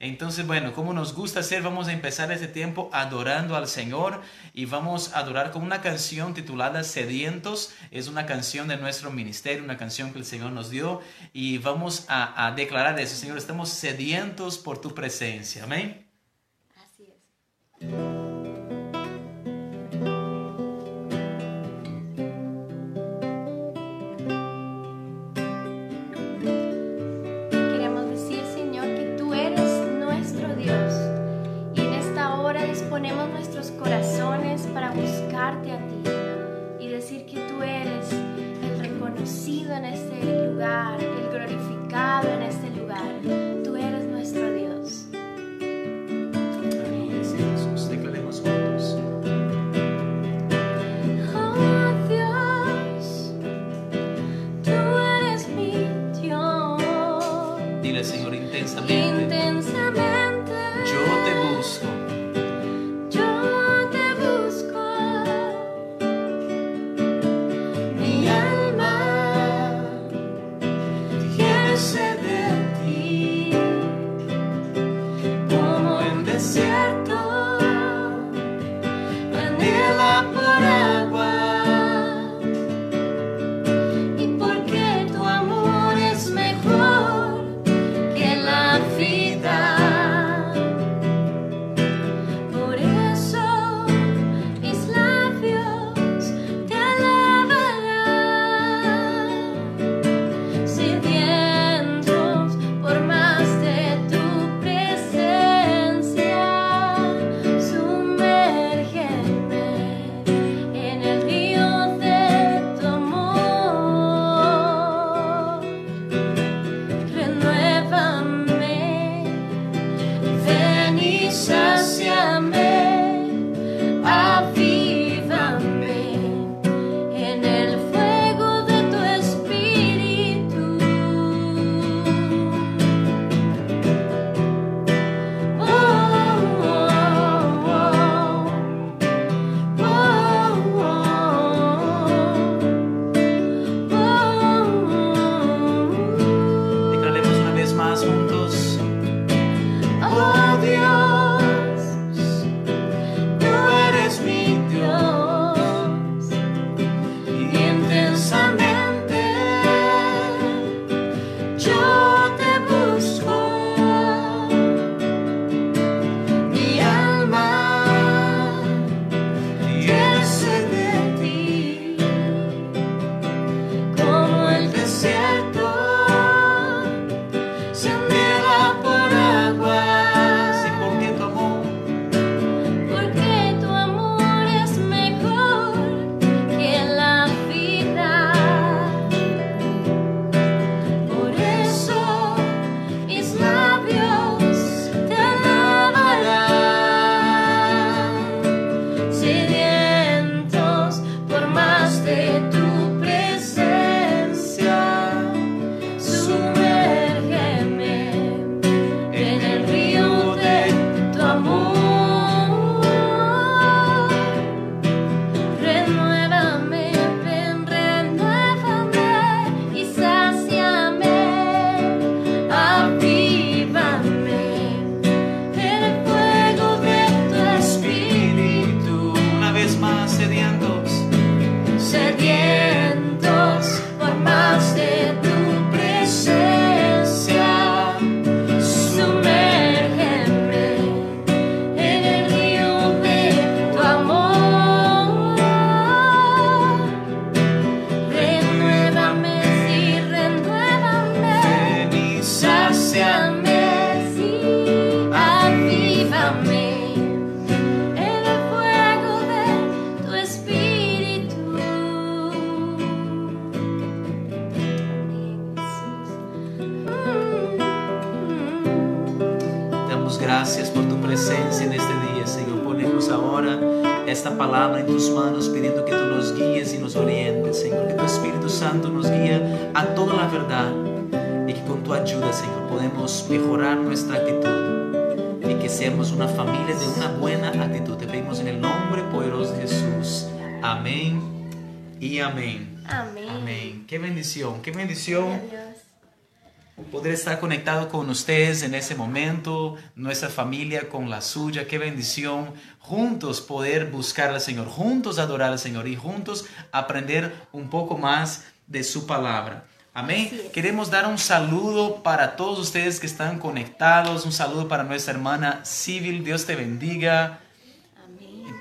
Entonces, bueno, como nos gusta hacer, vamos a empezar este tiempo adorando al Señor y vamos a adorar con una canción titulada Sedientos. Es una canción de nuestro ministerio, una canción que el Señor nos dio y vamos a, a declarar eso, Señor, estamos sedientos por tu presencia. Amén. Así es. Reconocido en podemos mejorar nuestra actitud y que seamos una familia de una buena actitud. Te pedimos en el nombre poderoso de Jesús. Amén y amén. Amén. Amén. Qué bendición, qué bendición. Poder estar conectado con ustedes en ese momento, nuestra familia con la suya, qué bendición, juntos poder buscar al Señor, juntos adorar al Señor y juntos aprender un poco más de su palabra. Amén. Queremos dar un saludo para todos ustedes que están conectados, un saludo para nuestra hermana Civil, Dios te bendiga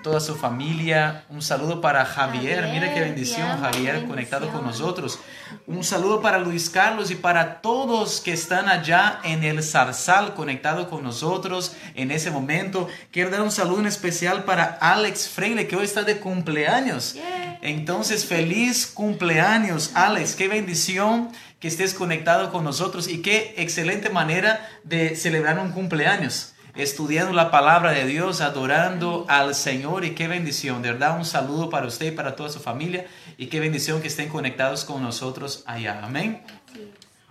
toda su familia. Un saludo para Javier, mire qué bendición, Javier, conectado con nosotros. Un saludo para Luis Carlos y para todos que están allá en el Zarzal conectado con nosotros en ese momento. Quiero dar un saludo en especial para Alex Freire, que hoy está de cumpleaños. Entonces, feliz cumpleaños, Alex. Qué bendición que estés conectado con nosotros y qué excelente manera de celebrar un cumpleaños estudiando la palabra de Dios, adorando al Señor y qué bendición. De verdad, un saludo para usted y para toda su familia y qué bendición que estén conectados con nosotros allá. Amén.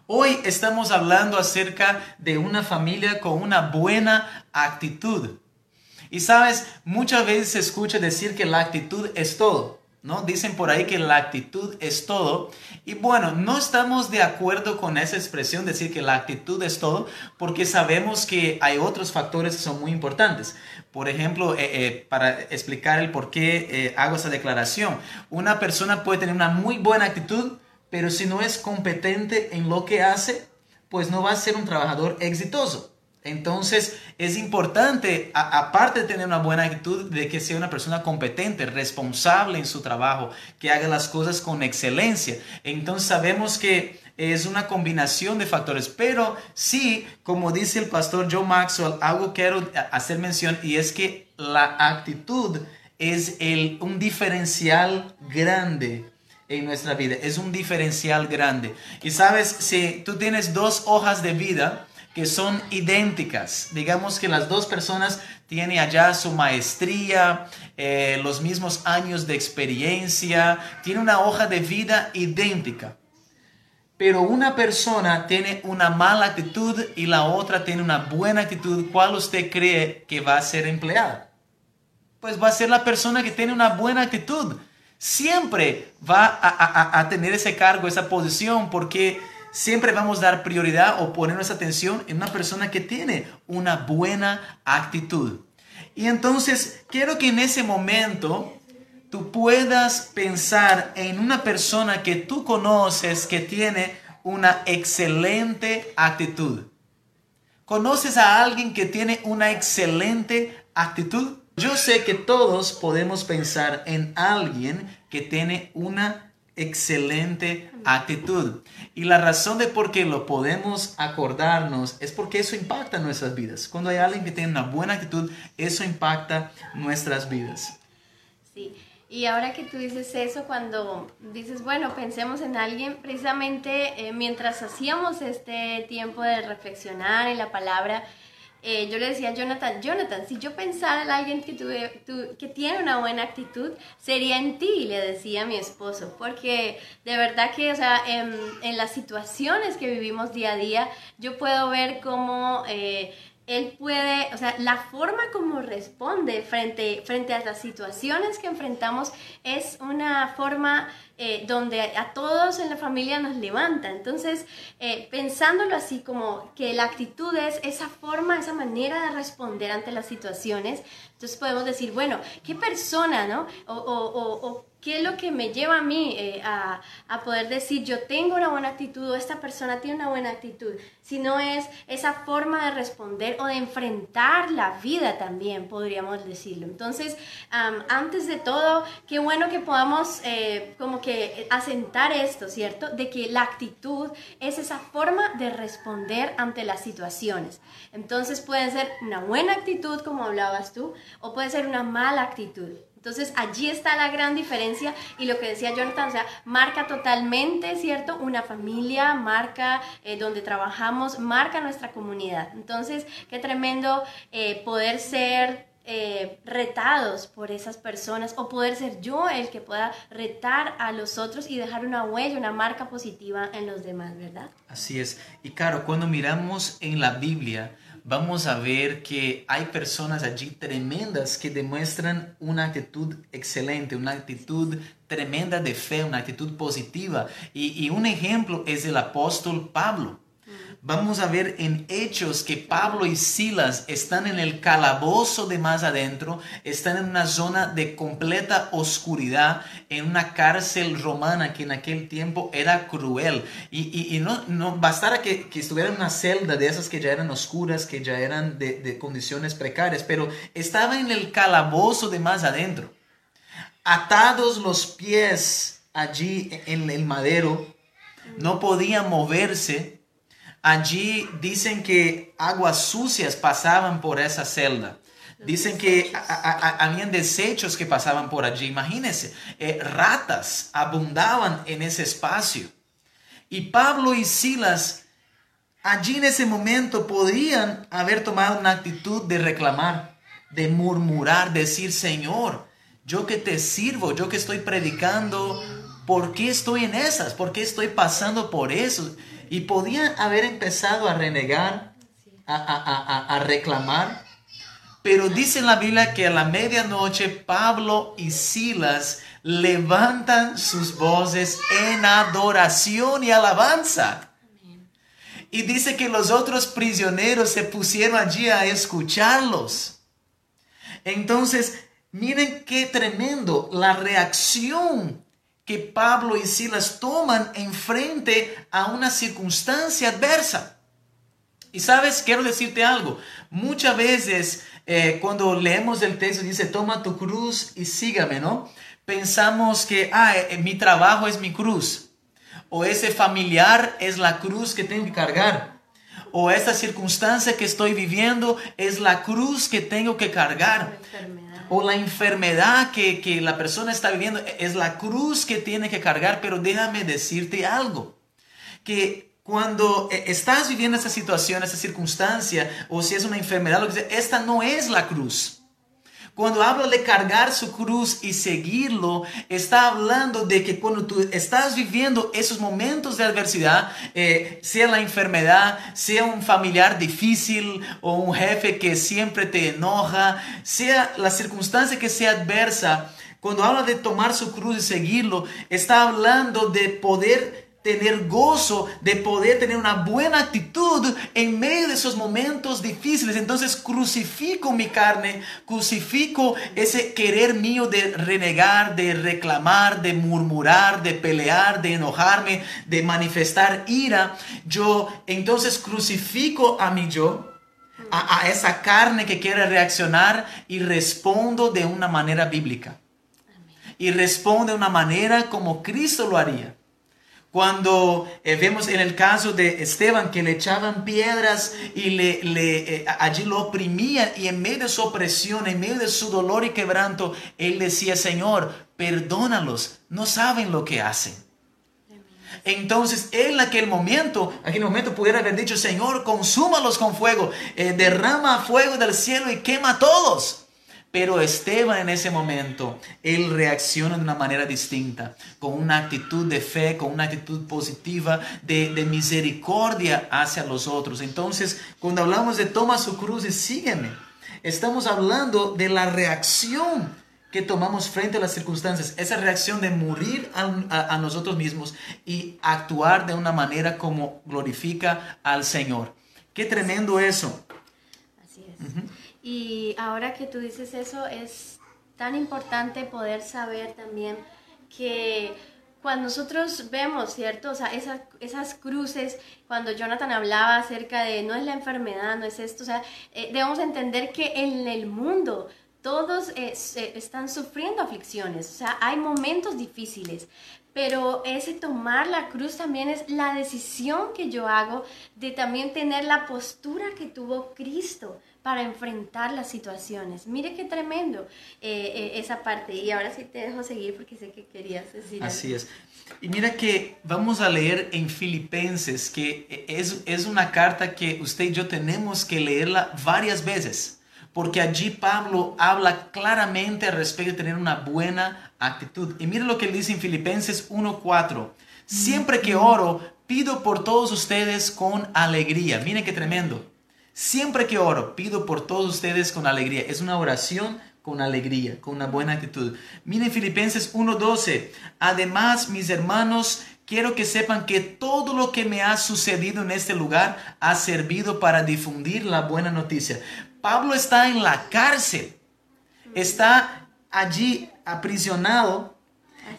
Hoy estamos hablando acerca de una familia con una buena actitud. Y sabes, muchas veces se escucha decir que la actitud es todo. ¿No? Dicen por ahí que la actitud es todo. Y bueno, no estamos de acuerdo con esa expresión, decir que la actitud es todo, porque sabemos que hay otros factores que son muy importantes. Por ejemplo, eh, eh, para explicar el por qué eh, hago esa declaración, una persona puede tener una muy buena actitud, pero si no es competente en lo que hace, pues no va a ser un trabajador exitoso. Entonces es importante, aparte de tener una buena actitud, de que sea una persona competente, responsable en su trabajo, que haga las cosas con excelencia. Entonces sabemos que es una combinación de factores, pero sí, como dice el pastor Joe Maxwell, algo quiero hacer mención y es que la actitud es el, un diferencial grande en nuestra vida, es un diferencial grande. Y sabes, si tú tienes dos hojas de vida, que son idénticas. Digamos que las dos personas tienen allá su maestría, eh, los mismos años de experiencia, tienen una hoja de vida idéntica. Pero una persona tiene una mala actitud y la otra tiene una buena actitud. ¿Cuál usted cree que va a ser empleada? Pues va a ser la persona que tiene una buena actitud. Siempre va a tener ese cargo, esa posición, porque siempre vamos a dar prioridad o poner nuestra atención en una persona que tiene una buena actitud. Y entonces quiero que en ese momento tú puedas pensar en una persona que tú conoces que tiene una excelente actitud. ¿Conoces a alguien que tiene una excelente actitud? Yo sé que todos podemos pensar en alguien que tiene una excelente actitud. Y la razón de por qué lo podemos acordarnos es porque eso impacta nuestras vidas. Cuando hay alguien que tiene una buena actitud, eso impacta nuestras vidas. Sí. Y ahora que tú dices eso, cuando dices, bueno, pensemos en alguien, precisamente eh, mientras hacíamos este tiempo de reflexionar en la palabra, eh, yo le decía a Jonathan, Jonathan, si yo pensara en alguien que, tuve, que tiene una buena actitud, sería en ti, le decía mi esposo, porque de verdad que, o sea, en, en las situaciones que vivimos día a día, yo puedo ver cómo... Eh, él puede, o sea, la forma como responde frente, frente a las situaciones que enfrentamos es una forma eh, donde a todos en la familia nos levanta. Entonces, eh, pensándolo así como que la actitud es esa forma, esa manera de responder ante las situaciones, entonces podemos decir, bueno, ¿qué persona, no? O, o, o, ¿qué es lo que me lleva a mí eh, a, a, poder decir, yo tengo una buena actitud o esta persona tiene una buena actitud? Si no es esa forma de responder o de enfrentar la vida también, podríamos decirlo. Entonces, antes de todo, qué bueno que podamos eh, como que asentar esto, ¿cierto? De que la actitud es esa forma de responder ante las situaciones. Entonces puede ser una buena actitud, como hablabas tú, o puede ser una mala actitud. Entonces allí está la gran diferencia y lo que decía Jonathan, o sea, marca totalmente, ¿cierto? Una familia, marca eh, donde trabajamos, marca nuestra comunidad. Entonces, qué tremendo eh, poder ser eh, retados por esas personas o poder ser yo el que pueda retar a los otros y dejar una huella, una marca positiva en los demás, ¿verdad? Así es. Y claro, cuando miramos en la Biblia, vamos a ver que hay personas allí tremendas que demuestran una actitud excelente, una actitud tremenda de fe, una actitud positiva. Y, un ejemplo es el apóstol Pablo. Vamos a ver en Hechos que Pablo y Silas están en el calabozo de más adentro, están en una zona de completa oscuridad, en una cárcel romana que en aquel tiempo era cruel. Y, no, no bastara que, que estuviera en una celda de esas que ya eran oscuras, que ya eran de, de condiciones precarias, pero estaba en el calabozo de más adentro, atados los pies allí en el madero, no podía moverse Allí dicen que aguas sucias pasaban por esa celda. Dicen que habían desechos que pasaban por allí. Imagínense, eh, ratas abundaban en ese espacio. Y Pablo y Silas allí en ese momento podían haber tomado una actitud de reclamar, de murmurar, decir, Señor, yo que te sirvo, yo que estoy predicando, ¿por qué estoy en esas? ¿Por qué estoy pasando por eso? Y podían haber empezado a renegar, a, reclamar. Pero dice la Biblia que a la medianoche Pablo y Silas levantan sus voces en adoración y alabanza. Y dice que los otros prisioneros se pusieron allí a escucharlos. Entonces, miren qué tremendo la reacción que Pablo y Silas toman en frente a una circunstancia adversa. Y sabes, quiero decirte algo. Muchas veces eh, cuando leemos el texto dice, toma tu cruz y sígame, ¿no? Pensamos que, ah, eh, mi trabajo es mi cruz. O ese familiar es la cruz que tengo que cargar. O esta circunstancia que estoy viviendo es la cruz que tengo que cargar o la enfermedad que, que la persona está viviendo es la cruz que tiene que cargar, pero déjame decirte algo, que cuando eh, estás viviendo esa situación, esa circunstancia, o si es una enfermedad, lo que sea, esta no es la cruz. Cuando habla de cargar su cruz y seguirlo, está hablando de que cuando tú estás viviendo esos momentos de adversidad, eh, sea la enfermedad, sea un familiar difícil o un jefe que siempre te enoja, sea la circunstancia que sea adversa, cuando habla de tomar su cruz y seguirlo, está hablando de poder tener gozo, de poder tener una buena actitud en medio de esos momentos difíciles. Entonces crucifico mi carne, crucifico ese querer mío de renegar, de reclamar, de murmurar, de pelear, de enojarme, de manifestar ira. Yo entonces crucifico a mi yo. A, a esa carne que quiere reaccionar y respondo de una manera bíblica. Y respondo de una manera como Cristo lo haría. Cuando eh, vemos en el caso de Esteban que le echaban piedras y le, eh, allí lo oprimían y en medio de su opresión, en medio de su dolor y quebranto, él decía, Señor, perdónalos, no saben lo que hacen. Entonces, en aquel momento, en aquel momento pudiera haber dicho, Señor, consúmalos con fuego, eh, derrama fuego del cielo y quema a todos. Pero Esteban en ese momento, él reacciona de una manera distinta, con una actitud de fe, con una actitud positiva, de, misericordia hacia los otros. Entonces, cuando hablamos de toma su cruz y sígueme, estamos hablando de la reacción que tomamos frente a las circunstancias, esa reacción de morir a, nosotros mismos y actuar de una manera como glorifica al Señor. Qué tremendo eso. Así es. Y ahora que tú dices eso, es tan importante poder saber también que cuando nosotros vemos, ¿cierto? O sea, esas, esas cruces, cuando Jonathan hablaba acerca de no es la enfermedad, no es esto, o sea, eh, debemos entender que en el mundo todos eh, están sufriendo aflicciones, o sea, hay momentos difíciles, pero ese tomar la cruz también es la decisión que yo hago de también tener la postura que tuvo Cristo para enfrentar las situaciones. Mire qué tremendo eh, eh, esa parte. Y ahora sí te dejo seguir porque sé que querías decir. Así es. Y mira que vamos a leer en Filipenses, que es, es una carta que usted y yo tenemos que leerla varias veces porque allí Pablo habla claramente respecto de tener una buena actitud. Y mire lo que dice en Filipenses 1:4. Siempre que oro, pido por todos ustedes con alegría. Miren qué tremendo. Siempre que oro, pido por todos ustedes con alegría. Es una oración con alegría, con una buena actitud. Miren Filipenses 1:12. Además, mis hermanos, quiero que sepan que todo lo que me ha sucedido en este lugar ha servido para difundir la buena noticia. Pablo está en la cárcel, está allí aprisionado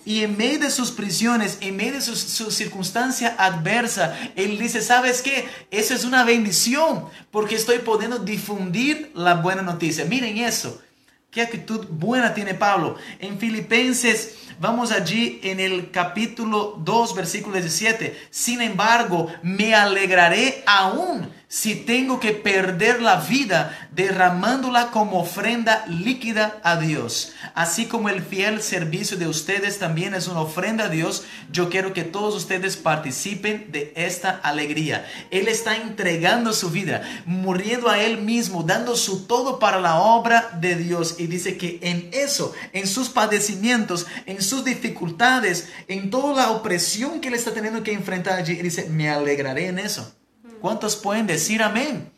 y en medio de sus prisiones, en medio de su, su, circunstancia adversa, él dice, ¿sabes qué? Eso es una bendición porque estoy pudiendo difundir la buena noticia. Miren eso. Qué actitud buena tiene Pablo. En Filipenses, vamos allí en el capítulo 2, versículo 17. Sin embargo, me alegraré aún si tengo que perder la vida derramándola como ofrenda líquida a Dios. Así como el fiel servicio de ustedes también es una ofrenda a Dios, yo quiero que todos ustedes participen de esta alegría. Él está entregando su vida, muriendo a Él mismo, dando su todo para la obra de Dios. Y dice que en eso, en sus padecimientos, en sus dificultades, en toda la opresión que Él está teniendo que enfrentar allí, dice, me alegraré en eso. ¿Cuántos pueden decir amén?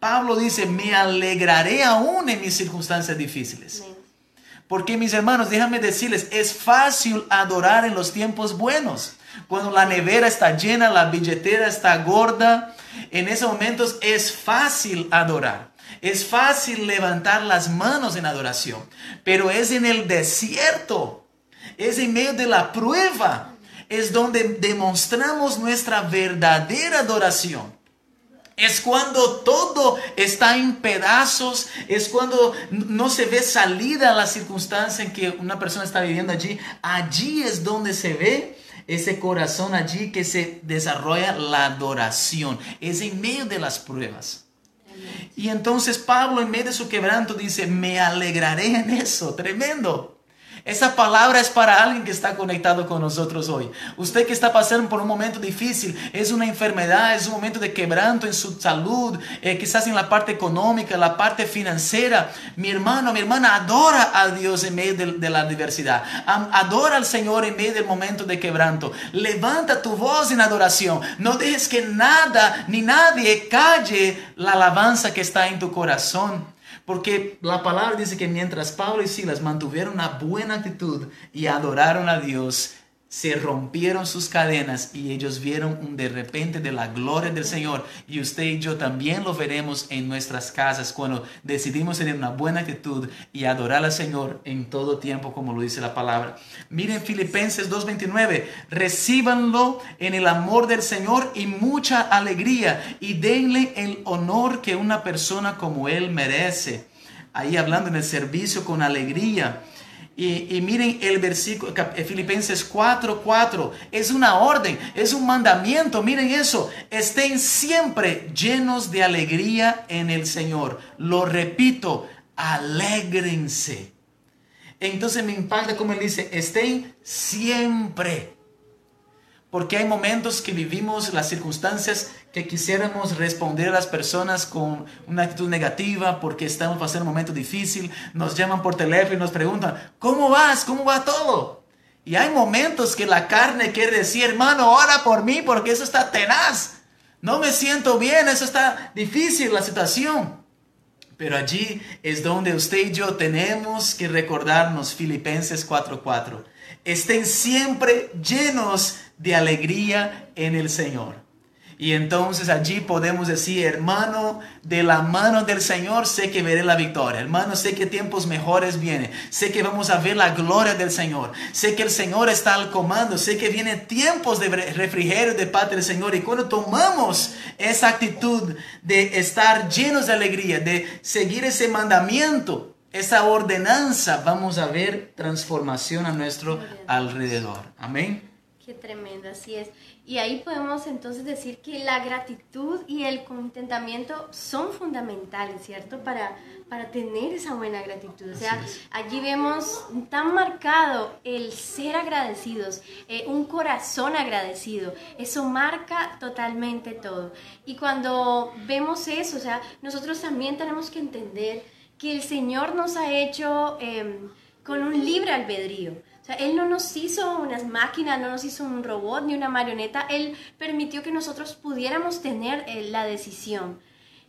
Pablo dice, me alegraré aún en mis circunstancias difíciles. Porque mis hermanos, déjame decirles, es fácil adorar en los tiempos buenos. Cuando la nevera está llena, la billetera está gorda, en esos momentos es fácil adorar. Es fácil levantar las manos en adoración. Pero es en el desierto, es en medio de la prueba, es donde demostramos nuestra verdadera adoración. Es cuando todo está en pedazos, es cuando no se ve salida a la circunstancia en que una persona está viviendo allí. Allí es donde se ve ese corazón allí que se desarrolla la adoración. Es en medio de las pruebas. Y entonces Pablo en medio de su quebranto dice, me alegraré en eso. Tremendo. Esa palabra es para alguien que está conectado con nosotros hoy. Usted que está pasando por un momento difícil, es una enfermedad, es un momento de quebranto en su salud, eh, quizás en la parte económica, la parte financiera. Mi hermano, mi hermana, adora a Dios en medio de, de la adversidad. Adora al Señor en medio del momento de quebranto. Levanta tu voz en adoración. No dejes que nada ni nadie calle la alabanza que está en tu corazón. Porque la palabra dice que mientras Pablo y Silas mantuvieron una buena actitud y adoraron a Dios, se rompieron sus cadenas y ellos vieron un de repente de la gloria del Señor. Y usted y yo también lo veremos en nuestras casas cuando decidimos tener una buena actitud y adorar al Señor en todo tiempo, como lo dice la palabra. Miren Filipenses 2.29, recíbanlo en el amor del Señor y mucha alegría y denle el honor que una persona como Él merece. Ahí hablando en el servicio con alegría. Y, miren el versículo, eh, Filipenses 4, 4, es una orden, es un mandamiento, miren eso, estén siempre llenos de alegría en el Señor. Lo repito, alégrense. Entonces me impacta como él dice, estén siempre porque hay momentos que vivimos las circunstancias que quisiéramos responder a las personas con una actitud negativa porque estamos pasando un momento difícil, nos llaman por teléfono y nos preguntan, ¿cómo vas? ¿Cómo va todo? Y hay momentos que la carne quiere decir, hermano, ora por mí porque eso está tenaz. No me siento bien, eso está difícil la situación. Pero allí es donde usted y yo tenemos que recordarnos Filipenses 4:4. Estén siempre llenos de alegría en el Señor. Y entonces allí podemos decir, hermano, de la mano del Señor sé que veré la victoria. Hermano, sé que tiempos mejores vienen. Sé que vamos a ver la gloria del Señor. Sé que el Señor está al comando. Sé que vienen tiempos de refrigerio de parte del Señor. Y cuando tomamos esa actitud de estar llenos de alegría, de seguir ese mandamiento, esa ordenanza, vamos a ver transformación a nuestro alrededor. Amén. Qué tremendo, así es. Y ahí podemos entonces decir que la gratitud y el contentamiento son fundamentales, ¿cierto? Para, para tener esa buena gratitud. O sea, allí vemos tan marcado el ser agradecidos, eh, un corazón agradecido. Eso marca totalmente todo. Y cuando vemos eso, o sea, nosotros también tenemos que entender que el Señor nos ha hecho em, con un libre albedrío. O sea, Él no nos hizo unas máquinas, no nos hizo un robot ni una marioneta, Él permitió que nosotros pudiéramos tener eh, la decisión.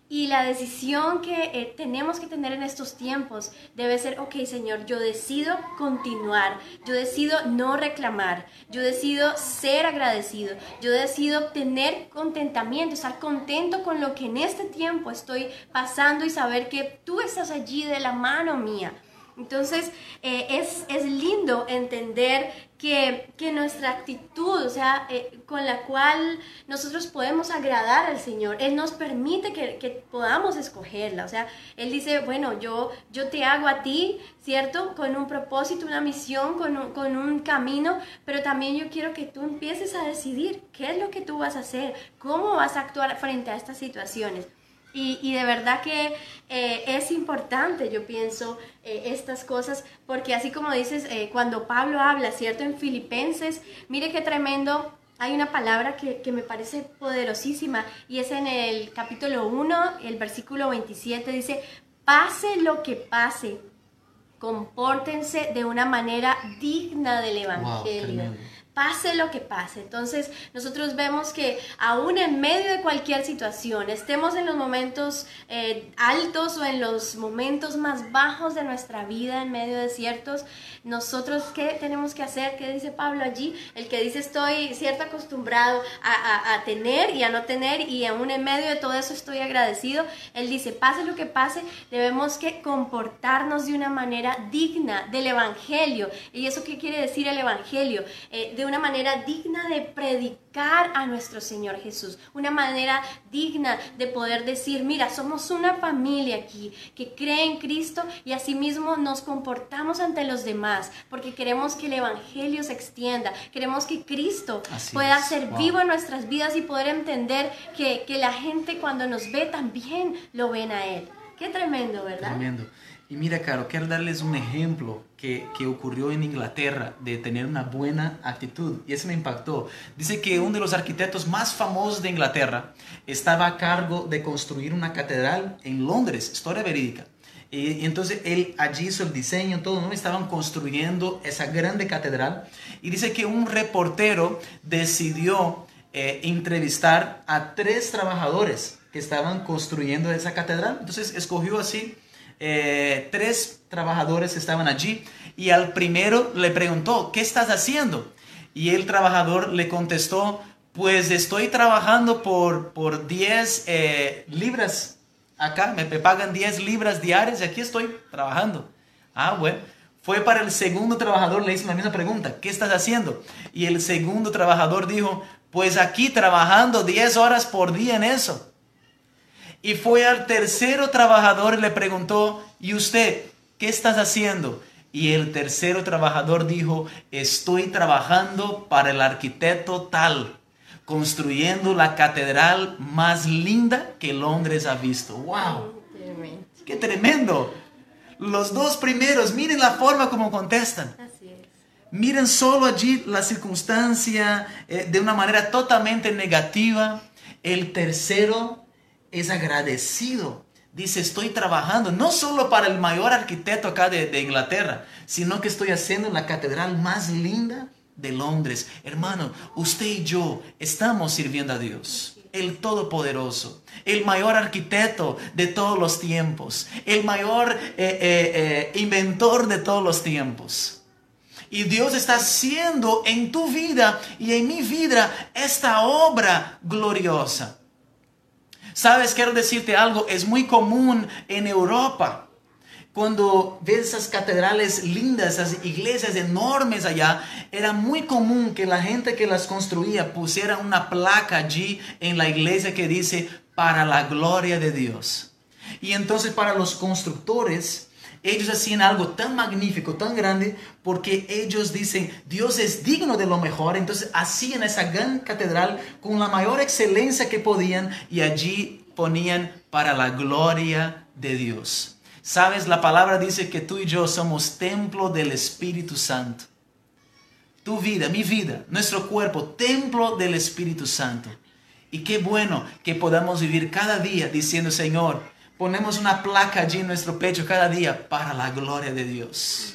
Y la decisión que eh, tenemos que tener en estos tiempos debe ser, ok Señor, yo decido continuar, yo decido no reclamar, yo decido ser agradecido, yo decido tener contentamiento, estar contento con lo que en este tiempo estoy pasando y saber que tú estás allí de la mano mía. Entonces eh, es, es, lindo entender que, que, nuestra actitud, o sea, eh, con la cual nosotros podemos agradar al Señor, Él nos permite que, que, podamos escogerla. O sea, Él dice, bueno, yo, yo te hago a ti, ¿cierto? Con un propósito, una misión, con un, con un camino, pero también yo quiero que tú empieces a decidir qué es lo que tú vas a hacer, cómo vas a actuar frente a estas situaciones. Y, de verdad que eh, es importante, yo pienso, eh, estas cosas, porque así como dices, eh, cuando Pablo habla, ¿cierto? En Filipenses, mire qué tremendo. Hay una palabra que, que me parece poderosísima y es en el capítulo 1, el versículo 27, dice, pase lo que pase, compórtense de una manera digna del Evangelio pase lo que pase. Entonces nosotros vemos que aún en medio de cualquier situación, estemos en los momentos eh, altos o en los momentos más bajos de nuestra vida, en medio de ciertos, nosotros qué tenemos que hacer, qué dice Pablo allí, el que dice estoy cierto acostumbrado a, a tener y a no tener y aún en medio de todo eso estoy agradecido, él dice, pase lo que pase, debemos que comportarnos de una manera digna del Evangelio. ¿Y eso qué quiere decir el Evangelio? Eh, una manera digna de predicar a nuestro Señor Jesús, una manera digna de poder decir, mira, somos una familia aquí que cree en Cristo y asimismo nos comportamos ante los demás, porque queremos que el Evangelio se extienda, queremos que Cristo pueda ser vivo en nuestras vidas y poder entender que, que la gente cuando nos ve también lo ven a Él. Qué tremendo, ¿verdad? Tremendo. Y mira, Caro, quiero darles un ejemplo que, ocurrió en Inglaterra de tener una buena actitud. Y eso me impactó. Dice que uno de los arquitectos más famosos de Inglaterra estaba a cargo de construir una catedral en Londres, historia verídica. Y, entonces él allí hizo el diseño, todo, ¿no? Estaban construyendo esa grande catedral. Y dice que un reportero decidió eh, entrevistar a tres trabajadores que estaban construyendo esa catedral. Entonces escogió así eh, tres trabajadores estaban allí y al primero le preguntó, ¿qué estás haciendo? Y el trabajador le contestó, pues estoy trabajando por, por 10 eh, libras acá, me pagan 10 libras diarias y aquí estoy trabajando. Ah, bueno. Fue para el segundo trabajador, le hice la misma pregunta, ¿qué estás haciendo? Y el segundo trabajador dijo, pues aquí trabajando 10 horas por día en eso. Y fue al tercero trabajador y le preguntó, ¿y usted qué estás haciendo? Y el tercero trabajador dijo, estoy trabajando para el arquitecto tal, construyendo la catedral más linda que Londres ha visto. ¡Wow! ¡Qué tremendo! Los dos primeros, miren la forma como contestan. Miren solo allí la circunstancia eh, de una manera totalmente negativa. El tercero es agradecido. Dice, estoy trabajando no solo para el mayor arquitecto acá de, Inglaterra, sino que estoy haciendo la catedral más linda de Londres. Hermano, usted y yo estamos sirviendo a Dios, el Todopoderoso, el mayor arquitecto de todos los tiempos, el mayor eh, eh, eh, inventor de todos los tiempos. Y Dios está haciendo en tu vida y en mi vida esta obra gloriosa. Sabes, quiero decirte algo, es muy común en Europa. Cuando ves esas catedrales lindas, esas iglesias enormes allá, era muy común que la gente que las construía pusiera una placa allí en la iglesia que dice, para la gloria de Dios. Y entonces para los constructores, ellos hacían algo tan magnífico, tan grande, porque ellos dicen, Dios es digno de lo mejor. Entonces hacían esa gran catedral con la mayor excelencia que podían y allí ponían para la gloria de Dios. Sabes, la palabra dice que tú y yo somos templo del Espíritu Santo. Tu vida, mi vida, nuestro cuerpo, templo del Espíritu Santo. Y qué bueno que podamos vivir cada día diciendo, Señor, Ponemos una placa allí en nuestro pecho cada día para la gloria de Dios.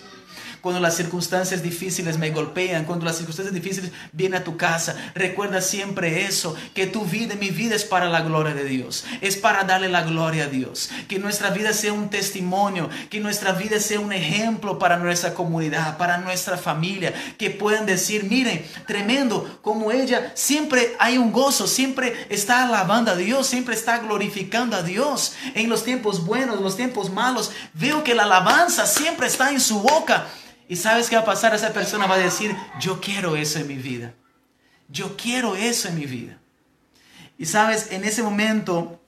Cuando las circunstancias difíciles me golpean, cuando las circunstancias difíciles vienen a tu casa. Recuerda siempre eso, que tu vida, mi vida es para la gloria de Dios, es para darle la gloria a Dios. Que nuestra vida sea un testimonio, que nuestra vida sea un ejemplo para nuestra comunidad, para nuestra familia, que puedan decir, miren, tremendo, como ella siempre hay un gozo, siempre está alabando a Dios, siempre está glorificando a Dios en los tiempos buenos, los tiempos malos. Veo que la alabanza siempre está en su boca. Y sabes qué va a pasar? Esa persona va a decir, yo quiero eso en mi vida. Yo quiero eso en mi vida. Y sabes, en ese momento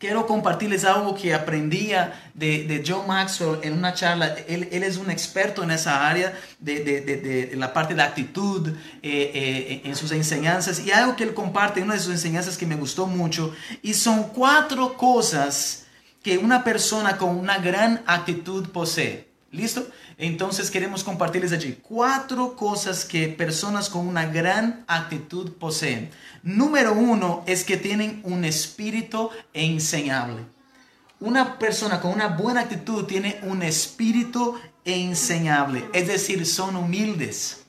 quiero compartirles algo que aprendía de, de John Maxwell en una charla. Él, es un experto en esa área de, de, de la parte de actitud eh, eh, en sus enseñanzas. Y algo que él comparte, una de sus enseñanzas que me gustó mucho, y son cuatro cosas que una persona con una gran actitud posee. ¿Listo? Entonces queremos compartirles allí cuatro cosas que personas con una gran actitud poseen. Número uno es que tienen un espíritu enseñable. Una persona con una buena actitud tiene un espíritu enseñable, es decir, son humildes.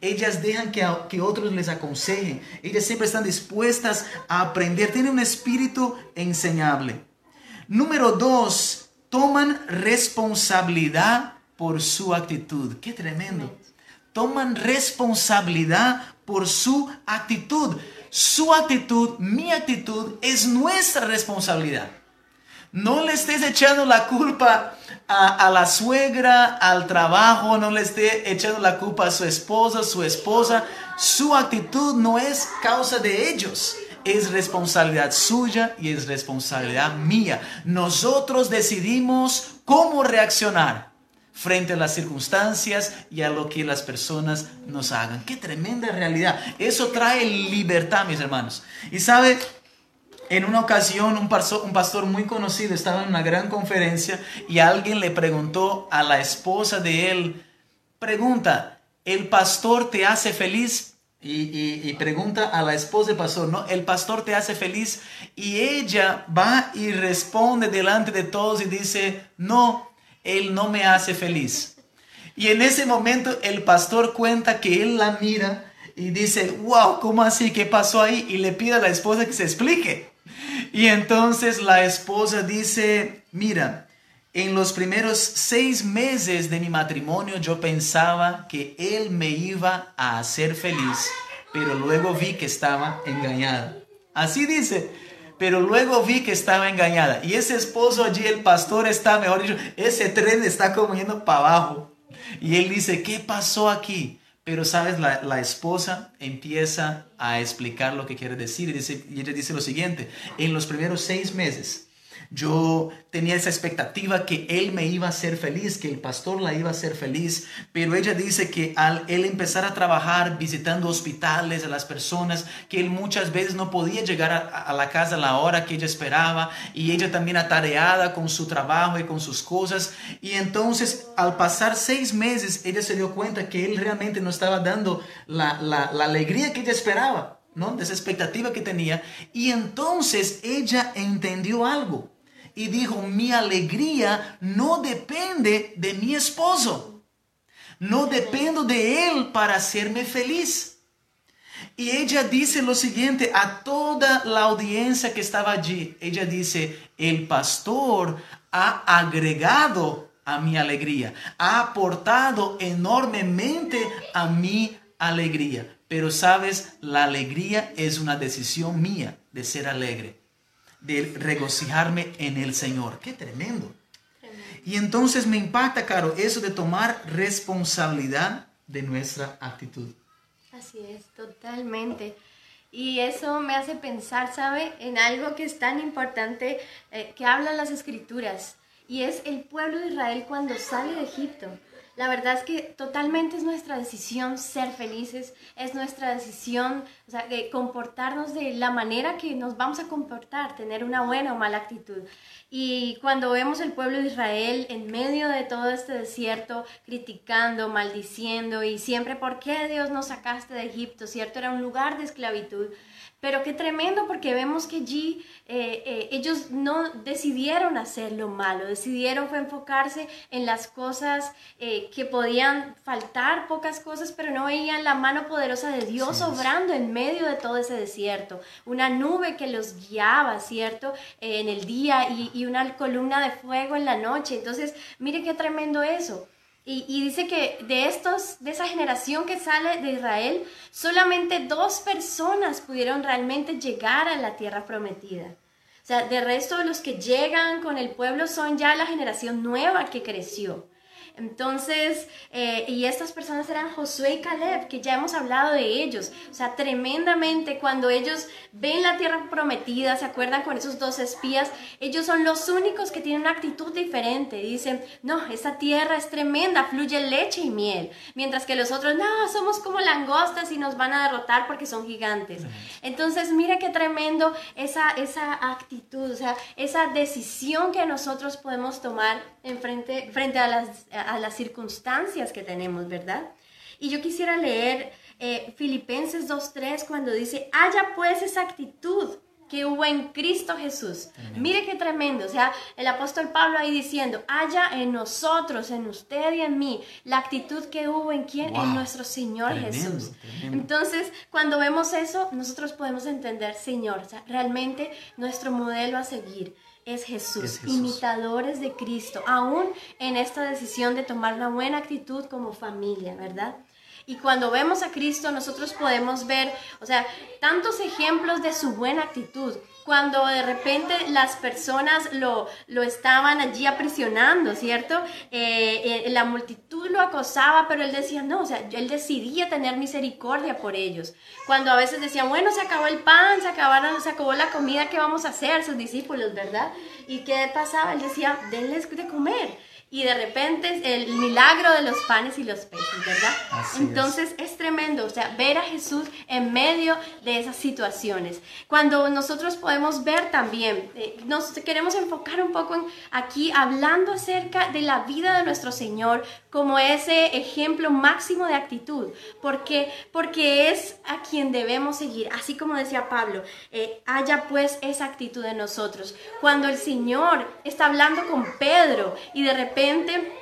Ellas dejan que, que otros les aconsejen. Ellas siempre están dispuestas a aprender. Tienen un espíritu enseñable. Número dos, toman responsabilidad por su actitud. Qué tremendo. Toman responsabilidad por su actitud. Su actitud, mi actitud, es nuestra responsabilidad. No le estés echando la culpa a, la suegra, al trabajo, no le estés echando la culpa a su esposa, su esposa. Su actitud no es causa de ellos es responsabilidad suya y es responsabilidad mía. Nosotros decidimos cómo reaccionar frente a las circunstancias y a lo que las personas nos hagan. Qué tremenda realidad. Eso trae libertad, mis hermanos. Y sabe, en una ocasión un pastor, un pastor muy conocido estaba en una gran conferencia y alguien le preguntó a la esposa de él, pregunta, ¿el pastor te hace feliz? Y, pregunta a la esposa del pastor, ¿no? El pastor te hace feliz y ella va y responde delante de todos y dice, no, él no me hace feliz. Y en ese momento el pastor cuenta que él la mira y dice, wow, ¿cómo así? ¿Qué pasó ahí? Y le pide a la esposa que se explique. Y entonces la esposa dice, mira, en los primeros seis meses de mi matrimonio yo pensaba que él me iba a hacer feliz, pero luego vi que estaba engañada. Así dice, pero luego vi que estaba engañada. Y ese esposo allí, el pastor, está, mejor dicho, ese tren está como yendo para abajo. Y él dice, ¿qué pasó aquí? Pero sabes, la, la, esposa empieza a explicar lo que quiere decir y, dice, y ella dice lo siguiente, en los primeros seis meses, yo tenía esa expectativa que él me iba a hacer feliz, que el pastor la iba a hacer feliz, pero ella dice que al él empezar a trabajar visitando hospitales a las personas, que él muchas veces no podía llegar a, la casa a la hora que ella esperaba y ella también atareada con su trabajo y con sus cosas. Y entonces al pasar seis meses ella se dio cuenta que él realmente no estaba dando la, la, la alegría que ella esperaba. ¿no? De esa expectativa que tenía. Y entonces ella entendió algo y dijo, mi alegría no depende de mi esposo. No dependo de él para hacerme feliz. Y ella dice lo siguiente a toda la audiencia que estaba allí. Ella dice, el pastor ha agregado a mi alegría, ha aportado enormemente a mi alegría. Pero sabes, la alegría es una decisión mía de ser alegre de regocijarme en el Señor. Qué tremendo. Y entonces me impacta, Caro, eso de tomar responsabilidad de nuestra actitud. Así es, totalmente. Y eso me hace pensar, ¿sabe? En algo que es tan importante eh, que hablan las escrituras. Y es el pueblo de Israel cuando sale de Egipto. La verdad es que totalmente es nuestra decisión ser felices, es nuestra decisión o sea, de comportarnos de la manera que nos vamos a comportar, tener una buena o mala actitud. Y cuando vemos el pueblo de Israel en medio de todo este desierto, criticando, maldiciendo y siempre, ¿por qué Dios nos sacaste de Egipto? ¿Cierto? Era un lugar de esclavitud. Pero qué tremendo porque vemos que allí eh, eh, ellos no decidieron hacer lo malo, decidieron fue enfocarse en las cosas eh, que, podían faltar pocas cosas, pero no veían la mano poderosa de Dios Sí, obrando en medio de todo ese desierto. Una nube que los guiaba, ¿cierto? En el día y, y una columna de fuego en la noche. Entonces, mire qué tremendo eso. Y, dice que de estos, de esa generación que sale de Israel, solamente dos personas pudieron realmente llegar a la tierra prometida. O sea, de resto los que llegan con el pueblo son ya la generación nueva que creció. Entonces, eh, y estas personas eran Josué y Caleb, que ya hemos hablado de ellos. O sea, tremendamente cuando ellos ven la tierra prometida, se acuerdan con esos dos espías, ellos son los únicos que tienen una actitud diferente. Dicen, no, esta tierra es tremenda, fluye leche y miel. Mientras que los otros, no, somos como langostas y nos van a derrotar porque son gigantes. Entonces, mira qué tremendo esa, esa actitud, o sea, esa decisión que nosotros podemos tomar en frente, frente a, las, a las circunstancias que tenemos, ¿verdad? Y yo quisiera leer eh, Filipenses 2.3 cuando dice, haya pues esa actitud que hubo en Cristo Jesús. Tremendo. Mire qué tremendo, o sea, el apóstol Pablo ahí diciendo, haya en nosotros, en usted y en mí, la actitud que hubo en quién, en Wow. nuestro Señor Tremendo, Jesús. tremendo. Entonces, cuando vemos eso, nosotros podemos entender, Señor, o sea, realmente nuestro modelo a seguir es Jesús, Es Jesús. imitadores de Cristo, aún en esta decisión de tomar una buena actitud como familia, ¿verdad? Y cuando vemos a Cristo, nosotros podemos ver, o sea, tantos ejemplos de su buena actitud. Cuando de repente las personas lo, lo estaban allí aprisionando, ¿cierto? Eh, eh, la multitud lo acosaba, pero él decía, no, o sea, él decidía tener misericordia por ellos. Cuando a veces decían, bueno, se acabó el pan, se, acabaron, se acabó la comida, ¿qué vamos a hacer? Sus discípulos, ¿verdad? ¿Y qué pasaba? Él decía, denles de comer. Y de repente el milagro de los panes y los peces, ¿verdad? Así es. Entonces es tremendo, o sea, ver a Jesús en medio de esas situaciones. Cuando nosotros podemos ver también, eh, nos queremos enfocar un poco en aquí hablando acerca de la vida de nuestro Señor como ese ejemplo máximo de actitud, porque porque es a quien debemos seguir, así como decía Pablo, eh, haya pues esa actitud en nosotros. Cuando el Señor está hablando con Pedro y de repente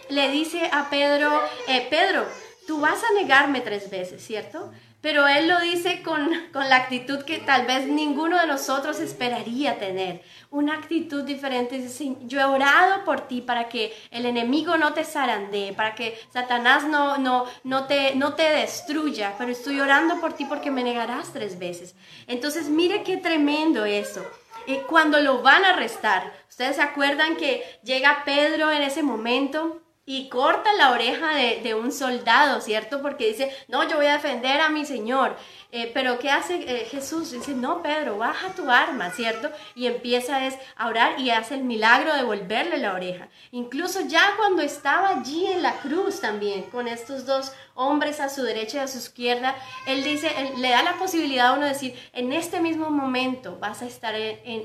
le dice a Pedro, eh, Pedro, tú vas a negarme tres veces, ¿cierto? Pero él lo dice con, con la actitud que tal vez ninguno de nosotros esperaría tener. Una actitud diferente. Dice, "Sí, yo he orado por ti para que el enemigo no te zarandee, para que Satanás no, no, no, te, no te destruya, pero estoy orando por ti porque me negarás tres veces. Entonces, mire qué tremendo eso. Eh, cuando lo van a arrestar, ustedes se acuerdan que llega Pedro en ese momento y corta la oreja de, un soldado, ¿cierto? Porque dice, no, yo voy a defender a mi Señor. Eh, pero ¿qué hace eh, Jesús? Dice, no, Pedro, baja tu arma, ¿cierto? Y empieza a orar y hace el milagro de volverle la oreja. Incluso ya cuando estaba allí en la cruz también, con estos dos hombres a su derecha y a su izquierda, él dice, le da la posibilidad a uno de decir, en este mismo momento vas a estar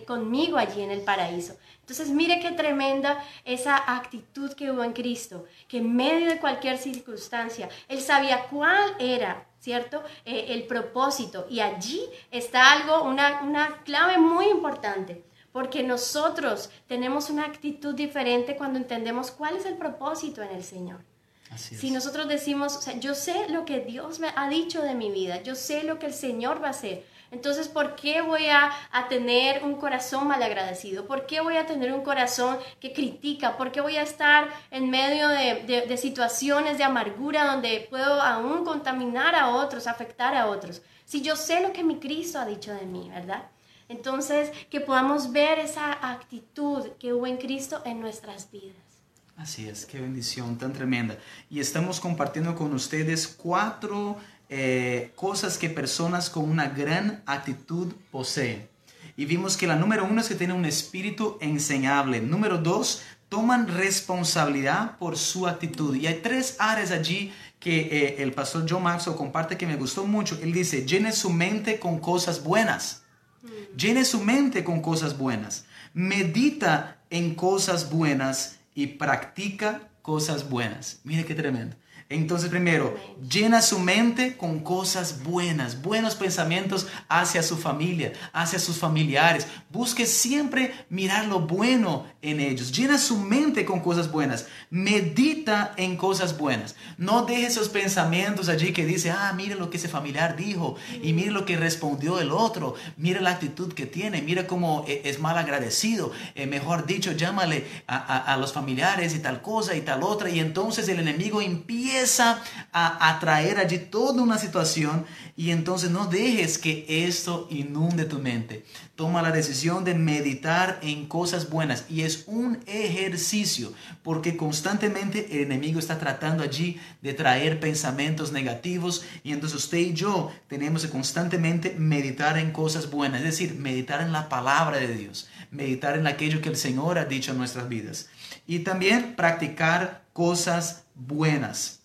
conmigo allí en el paraíso. Entonces mire qué tremenda esa actitud que hubo en Cristo, que en medio de cualquier circunstancia, Él sabía cuál era, ¿cierto? Eh, el propósito. Y allí está algo, una, una clave muy importante, porque nosotros tenemos una actitud diferente cuando entendemos cuál es el propósito en el Señor. Así. Si nosotros decimos, o sea, yo sé lo que Dios me ha dicho de mi vida, yo sé lo que el Señor va a hacer, entonces, ¿por qué voy a, a tener un corazón malagradecido? ¿Por qué voy a tener un corazón que critica? ¿Por qué voy a estar en medio de, de- de situaciones de amargura donde puedo aún contaminar a otros, afectar a otros? Si yo sé lo que mi Cristo ha dicho de mí, ¿verdad? Entonces, que podamos ver esa actitud que hubo en Cristo en nuestras vidas. Así es, qué bendición tan tremenda. Y estamos compartiendo con ustedes cuatro eh, cosas que personas con una gran actitud poseen. Y vimos que la número uno es que tienen un espíritu enseñable. Número dos, toman responsabilidad por su actitud. Y hay tres áreas allí que eh, el pastor John Maxwell comparte que me gustó mucho. Él dice, llene su mente con cosas buenas. Llene su mente con cosas buenas. Medita en cosas buenas y practica cosas buenas. Mire qué tremendo. Entonces, primero, llena su mente con cosas buenas, buenos pensamientos hacia su familia, hacia sus familiares. Busque siempre mirar lo bueno en ellos. Llena su mente con cosas buenas. Medita en cosas buenas. No deje esos pensamientos allí que dice, ah, mire lo que ese familiar dijo y mire lo que respondió el otro. Mire la actitud que tiene. Mire cómo eh, es mal agradecido. Eh, mejor dicho, llámale a, a los familiares y tal cosa y tal otra. Y entonces el enemigo empieza a atraer allí toda una situación y entonces no dejes que esto inunde tu mente. Toma la decisión de meditar en cosas buenas y es un ejercicio porque constantemente el enemigo está tratando allí de traer pensamientos negativos y entonces usted y yo tenemos que constantemente meditar en cosas buenas, es decir, meditar en la palabra de Dios, meditar en aquello que el Señor ha dicho en nuestras vidas y también practicar cosas buenas.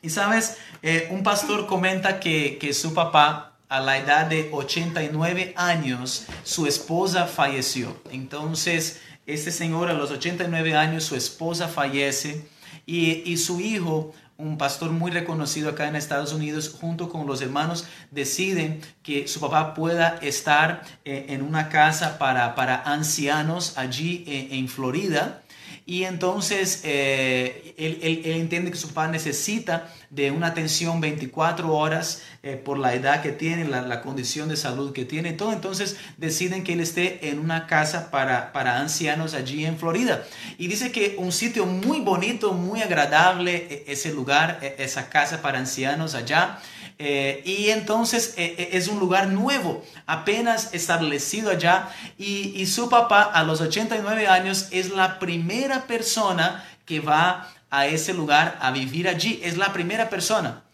Y sabes, eh, un pastor comenta que, que su papá a la edad de 89 años, su esposa falleció. Entonces, este señor a los 89 años, su esposa fallece y, y, su hijo, un pastor muy reconocido acá en Estados Unidos, junto con los hermanos, deciden que su papá pueda estar eh, en una casa para, para ancianos allí eh, en Florida. Y entonces eh, él, él, entiende que su papá necesita de una atención 24 horas eh, por la edad que tiene, la, la, condición de salud que tiene. Todo. Entonces deciden que él esté en una casa para, para ancianos allí en Florida. Y dice que un sitio muy bonito, muy agradable, e, ese lugar, e, esa casa para ancianos allá. Eh, y entonces eh, eh, es un lugar nuevo, apenas establecido allá. Y, y, su papá a los 89 años es la primera persona que va a ese lugar a vivir allí. Es la primera persona.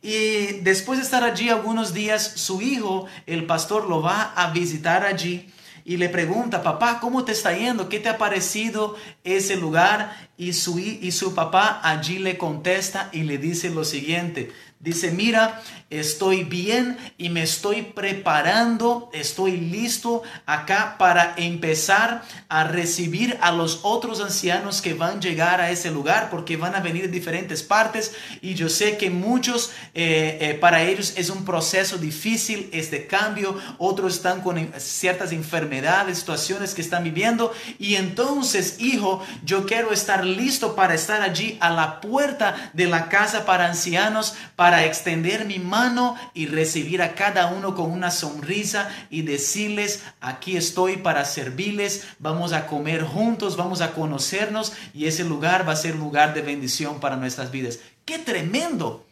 Y después de estar allí algunos días, su hijo, el pastor, lo va a visitar allí y le pregunta, papá, ¿cómo te está yendo? ¿Qué te ha parecido ese lugar? Y su, y su papá allí le contesta y le dice lo siguiente, Dice, mira, estoy bien y me estoy preparando, estoy listo acá para empezar a recibir a los otros ancianos que van a llegar a ese lugar porque van a venir de diferentes partes. Y yo sé que muchos, eh, eh, para ellos es un proceso difícil este cambio, otros están con ciertas enfermedades, situaciones que están viviendo. Y entonces, hijo, yo quiero estar listo para estar allí a la puerta de la casa para ancianos, para extender mi mano y recibir a cada uno con una sonrisa y decirles, aquí estoy para servirles, vamos a comer juntos, vamos a conocernos y ese lugar va a ser lugar de bendición para nuestras vidas. ¡Qué tremendo!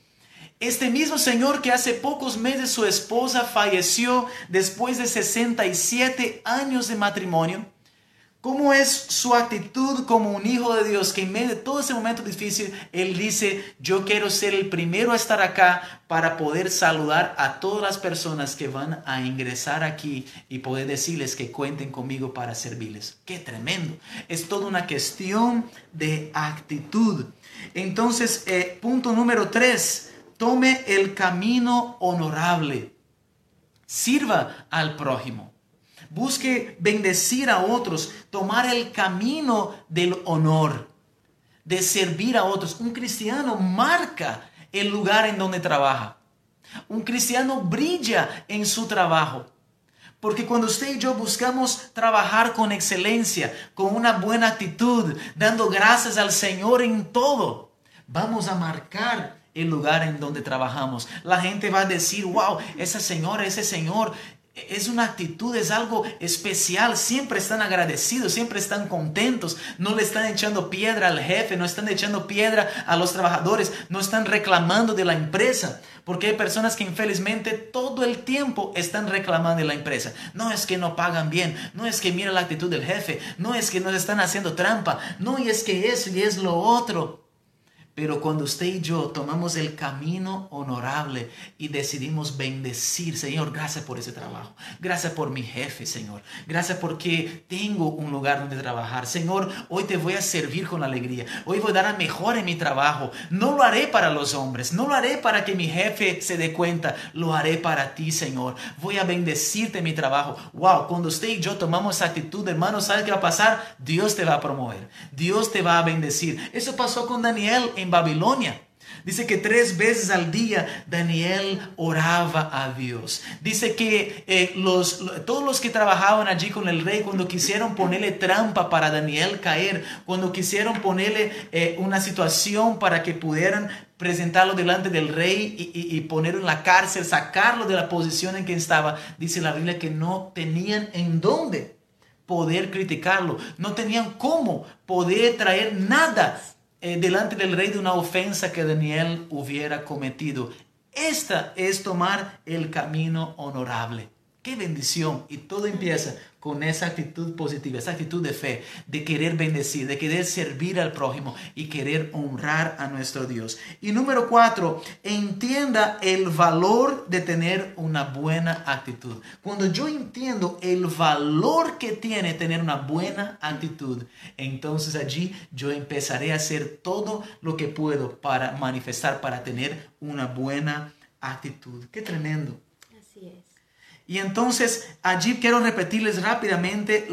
Este mismo señor que hace pocos meses su esposa falleció después de 67 años de matrimonio, ¿Cómo es su actitud como un hijo de Dios que en medio de todo ese momento difícil, Él dice, yo quiero ser el primero a estar acá para poder saludar a todas las personas que van a ingresar aquí y poder decirles que cuenten conmigo para servirles? ¡Qué tremendo! Es toda una cuestión de actitud. Entonces, eh, punto número tres, tome el camino honorable. Sirva al prójimo. Busque bendecir a otros, tomar el camino del honor, de servir a otros. Un cristiano marca el lugar en donde trabaja. Un cristiano brilla en su trabajo. Porque cuando usted y yo buscamos trabajar con excelencia, con una buena actitud, dando gracias al Señor en todo, vamos a marcar el lugar en donde trabajamos. La gente va a decir, wow, esa señora, ese señor es una actitud, es algo especial. Siempre están agradecidos, siempre están contentos. No le están echando piedra al jefe, no están echando piedra a los trabajadores, no están reclamando de la empresa. Porque hay personas que infelizmente todo el tiempo están reclamando de la empresa. No es que no pagan bien, no es que mira la actitud del jefe, no es que nos están haciendo trampa, no y es que eso y es lo otro. Pero cuando usted y yo tomamos el camino honorable y decidimos bendecir, Señor, gracias por ese trabajo. Gracias por mi jefe, Señor. Gracias porque tengo un lugar donde trabajar. Señor, hoy te voy a servir con alegría. Hoy voy a dar a mejor en mi trabajo. No lo haré para los hombres. No lo haré para que mi jefe se dé cuenta. Lo haré para ti, Señor. Voy a bendecirte en mi trabajo. Wow, cuando usted y yo tomamos actitud, hermano, ¿sabes qué va a pasar? Dios te va a promover. Dios te va a bendecir. Eso pasó con Daniel Babilonia. Dice que tres veces al día Daniel oraba a Dios. Dice que eh, los, todos los que trabajaban allí con el rey, cuando quisieron ponerle trampa para Daniel caer, cuando quisieron ponerle eh, una situación para que pudieran presentarlo delante del rey y, y, ponerlo en la cárcel, sacarlo de la posición en que estaba, dice la Biblia que no tenían en dónde poder criticarlo, no tenían cómo poder traer nada eh, delante del rey de una ofensa que Daniel hubiera cometido. Esta es tomar el camino honorable. Qué bendición. Y todo empieza con esa actitud positiva, esa actitud de fe, de querer bendecir, de querer servir al prójimo y querer honrar a nuestro Dios. Y número cuatro, entienda el valor de tener una buena actitud. Cuando yo entiendo el valor que tiene tener una buena actitud, entonces allí yo empezaré a hacer todo lo que puedo para manifestar, para tener una buena actitud. Qué tremendo. Y entonces allí quiero repetirles rápidamente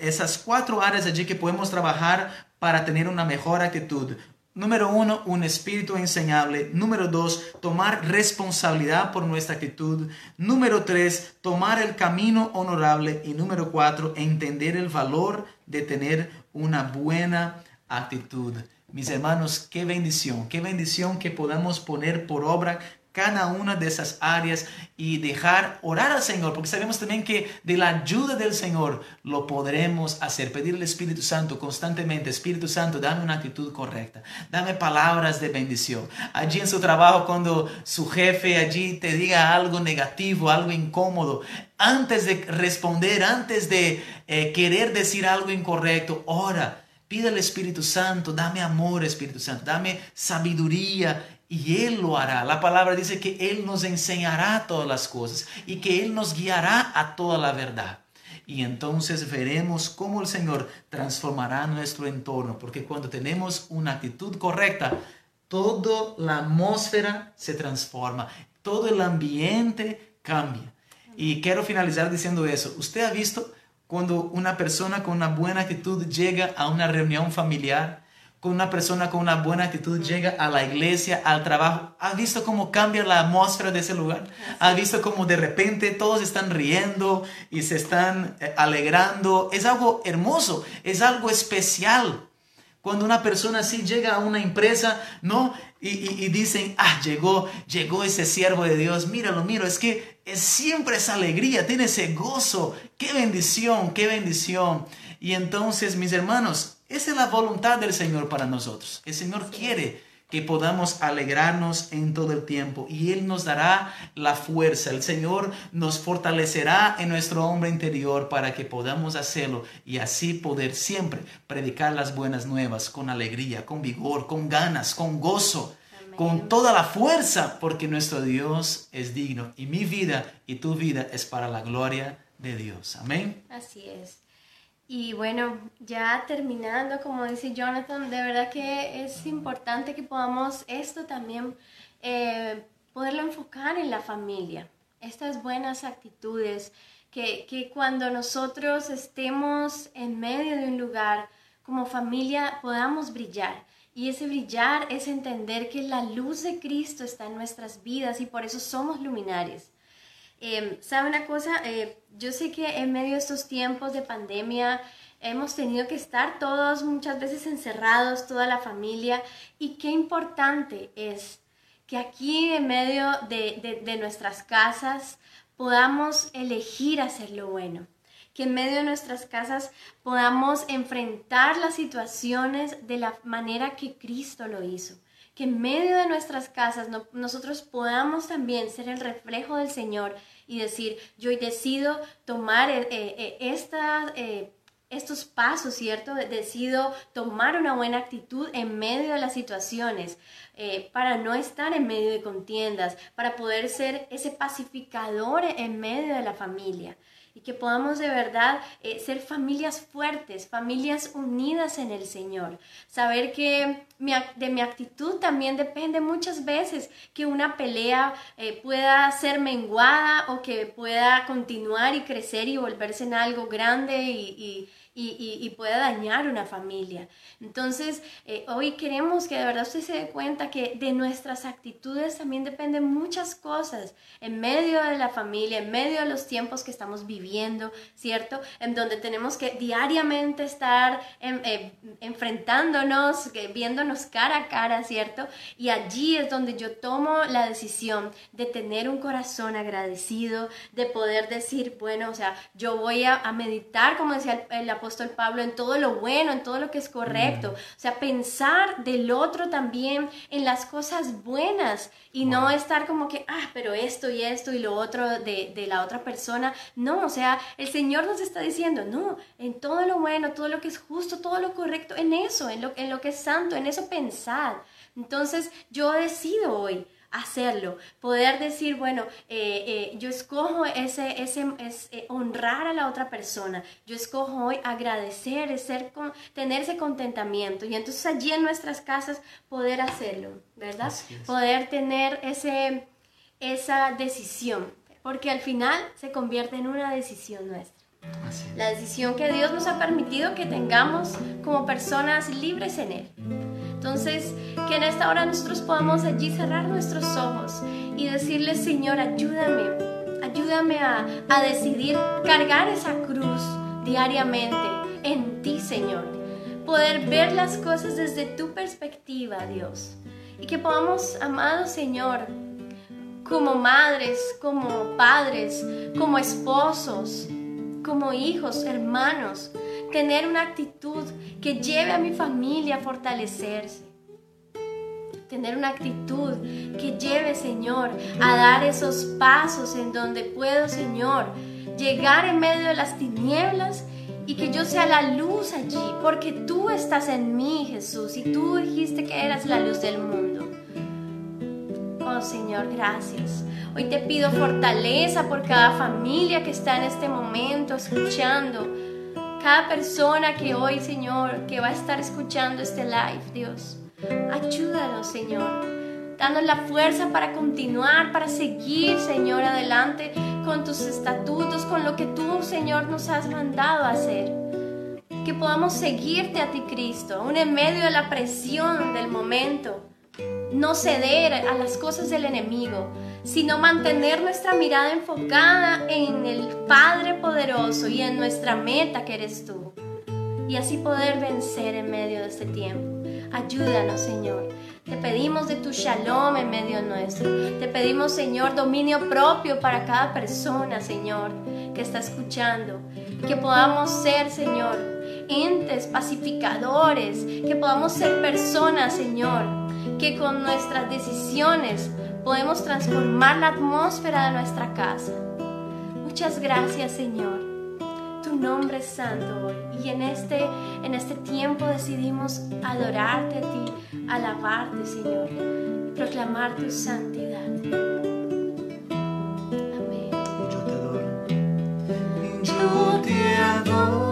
esas cuatro áreas allí que podemos trabajar para tener una mejor actitud. Número uno, un espíritu enseñable. Número dos, tomar responsabilidad por nuestra actitud. Número tres, tomar el camino honorable. Y número cuatro, entender el valor de tener una buena actitud. Mis hermanos, qué bendición, qué bendición que podamos poner por obra cada una de esas áreas y dejar orar al Señor, porque sabemos también que de la ayuda del Señor lo podremos hacer. Pedir al Espíritu Santo constantemente, Espíritu Santo, dame una actitud correcta, dame palabras de bendición. Allí en su trabajo, cuando su jefe allí te diga algo negativo, algo incómodo, antes de responder, antes de eh, querer decir algo incorrecto, ora. Pide al Espíritu Santo, dame amor, Espíritu Santo, dame sabiduría y Él lo hará. La palabra dice que Él nos enseñará todas las cosas y que Él nos guiará a toda la verdad. Y entonces veremos cómo el Señor transformará nuestro entorno, porque cuando tenemos una actitud correcta, toda la atmósfera se transforma, todo el ambiente cambia. Y quiero finalizar diciendo eso. ¿Usted ha visto cuando una persona con una buena actitud llega a una reunión familiar? Con una persona con una buena actitud llega a la iglesia, al trabajo. ¿Has visto cómo cambia la atmósfera de ese lugar? ¿Has visto cómo de repente todos están riendo y se están eh, alegrando? Es algo hermoso, es algo especial. Cuando una persona así llega a una empresa, ¿no? Y, dicen, ah, llegó, llegó ese siervo de Dios, míralo, miro, es que es siempre esa alegría, tiene ese gozo, qué bendición, qué bendición. Y entonces, mis hermanos, esa es la voluntad del Señor para nosotros. El Señor quiere que podamos alegrarnos en todo el tiempo y Él nos dará la fuerza. El Señor nos fortalecerá en nuestro hombre interior para que podamos hacerlo y así poder siempre predicar las buenas nuevas con alegría, con vigor, con ganas, con gozo, con toda la fuerza, porque nuestro Dios es digno y mi vida y tu vida es para la gloria de Dios. Amén. Así es. Y bueno, ya terminando, como dice Jonathan, de verdad que es importante que podamos esto también eh, poderlo enfocar en la familia, estas buenas actitudes, que, que cuando nosotros estemos en medio de un lugar como familia podamos brillar. Y ese brillar es entender que la luz de Cristo está en nuestras vidas y por eso somos luminares. Eh, ¿Sabe una cosa? Eh, yo sé que en medio de estos tiempos de pandemia hemos tenido que estar todos muchas veces encerrados, toda la familia, y qué importante es que aquí en medio de, de nuestras casas podamos elegir hacer lo bueno que en medio de nuestras casas podamos enfrentar las situaciones de la manera que Cristo lo hizo que en medio de nuestras casas nosotros podamos también ser el reflejo del Señor y decir, yo decido tomar eh, eh, eh, estos pasos, ¿cierto? Decido tomar una buena actitud en medio de las situaciones para no estar en medio de contiendas, para poder ser ese pacificador en medio de la familia y que podamos de verdad eh, ser familias fuertes, familias unidas en el Señor. Saber que de mi actitud también depende muchas veces que una pelea eh, pueda ser menguada o que pueda continuar y crecer y volverse en algo grande y, y, y, puede dañar una familia. Entonces, eh, hoy queremos que de verdad usted se dé cuenta que de nuestras actitudes también dependen muchas cosas en medio de la familia, en medio de los tiempos que estamos viviendo, ¿cierto? En donde tenemos que diariamente estar eh, enfrentándonos, viéndonos cara a cara, ¿cierto? Y allí es donde yo tomo la decisión de tener un corazón agradecido, de poder decir, bueno, o sea, yo voy a, meditar, como decía el, el apóstol Pablo en todo lo bueno, en todo lo que es correcto. O sea, pensar del otro también en las cosas buenas y no estar como que, ah, pero esto y esto y lo otro de, de, la otra persona. No, o sea, el Señor nos está diciendo, no, en todo lo bueno, todo lo que es justo, todo lo correcto, en eso, en lo, en lo que es santo, en eso pensar. Entonces, yo decido hoy hacerlo, poder decir, bueno, eh, eh, yo escojo ese, ese, eh, honrar a la otra persona, yo escojo hoy agradecer, ser, con, tener ese contentamiento. Y entonces allí en nuestras casas poder hacerlo, ¿verdad? Poder tener ese, esa decisión, porque al final se convierte en una decisión nuestra. La decisión que Dios nos ha permitido que tengamos como personas libres en Él. Entonces, que en esta hora nosotros podamos allí cerrar nuestros ojos y decirle, Señor, ayúdame, ayúdame a, a decidir cargar esa cruz diariamente en ti, Señor. Poder ver las cosas desde tu perspectiva, Dios. Y que podamos, amado Señor, como madres, como padres, como esposos, como hijos, hermanos, tener una actitud que lleve a mi familia a fortalecerse. Tener una actitud que lleve, Señor, a dar esos pasos en donde puedo, Señor, llegar en medio de las tinieblas y que yo sea la luz allí, porque tú estás en mí, Jesús, y tú dijiste que eras la luz del mundo. Oh Señor, gracias. Hoy te pido fortaleza por cada familia que está en este momento escuchando cada persona que hoy, Señor, que va a estar escuchando este live, Dios. Ayúdanos, Señor. Danos la fuerza para continuar, para seguir, Señor, adelante con tus estatutos, con lo que tú, Señor, nos has mandado hacer. Que podamos seguirte a ti, Cristo, aún en medio de la presión del momento. No ceder a las cosas del enemigo, sino mantener nuestra mirada enfocada en el Padre poderoso y en nuestra meta que eres tú. Y así poder vencer en medio de este tiempo. Ayúdanos, Señor. Te pedimos de tu shalom en medio nuestro. Te pedimos, Señor, dominio propio para cada persona, Señor, que está escuchando. Que podamos ser, Señor, entes pacificadores. Que podamos ser personas, Señor, que con nuestras decisiones podemos transformar la atmósfera de nuestra casa. Muchas gracias, Señor. Tu nombre es santo hoy. Y en este, en este tiempo decidimos adorarte a ti, alabarte, Señor, y proclamar tu santidad. Amén. Yo te adoro. Yo te adoro.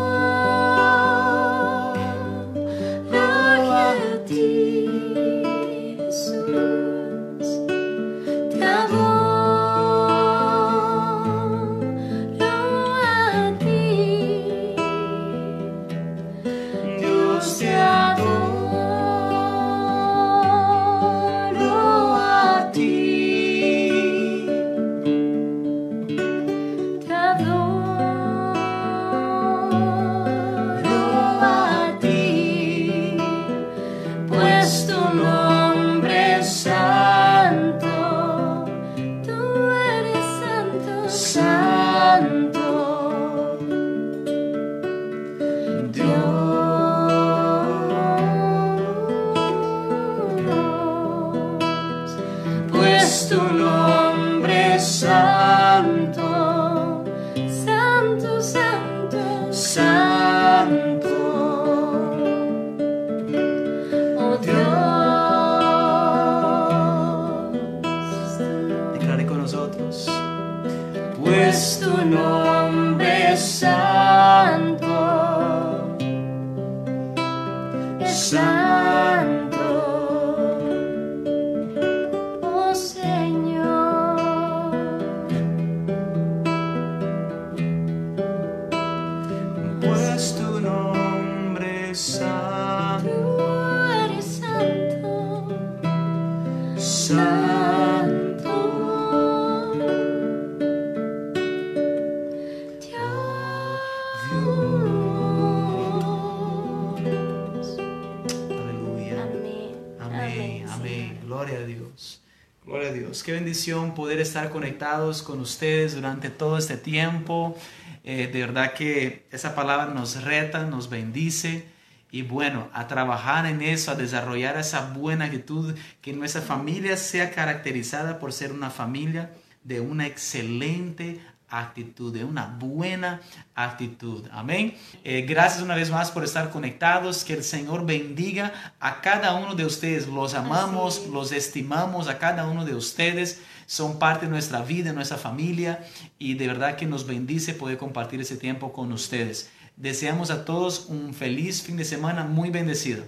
Poder estar conectados con ustedes durante todo este tiempo. Eh, de verdad que esa palabra nos reta, nos bendice. Y bueno, a trabajar en eso, a desarrollar esa buena actitud, que nuestra familia sea caracterizada por ser una familia de una excelente actitud, de una buena actitud. Amén. Eh, gracias una vez más por estar conectados. Que el Señor bendiga a cada uno de ustedes. Los amamos, los estimamos a cada uno de ustedes. Son parte de nuestra vida, de nuestra familia y de verdad que nos bendice poder compartir ese tiempo con ustedes. Deseamos a todos un feliz fin de semana muy bendecido.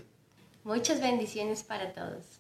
Muchas bendiciones para todos.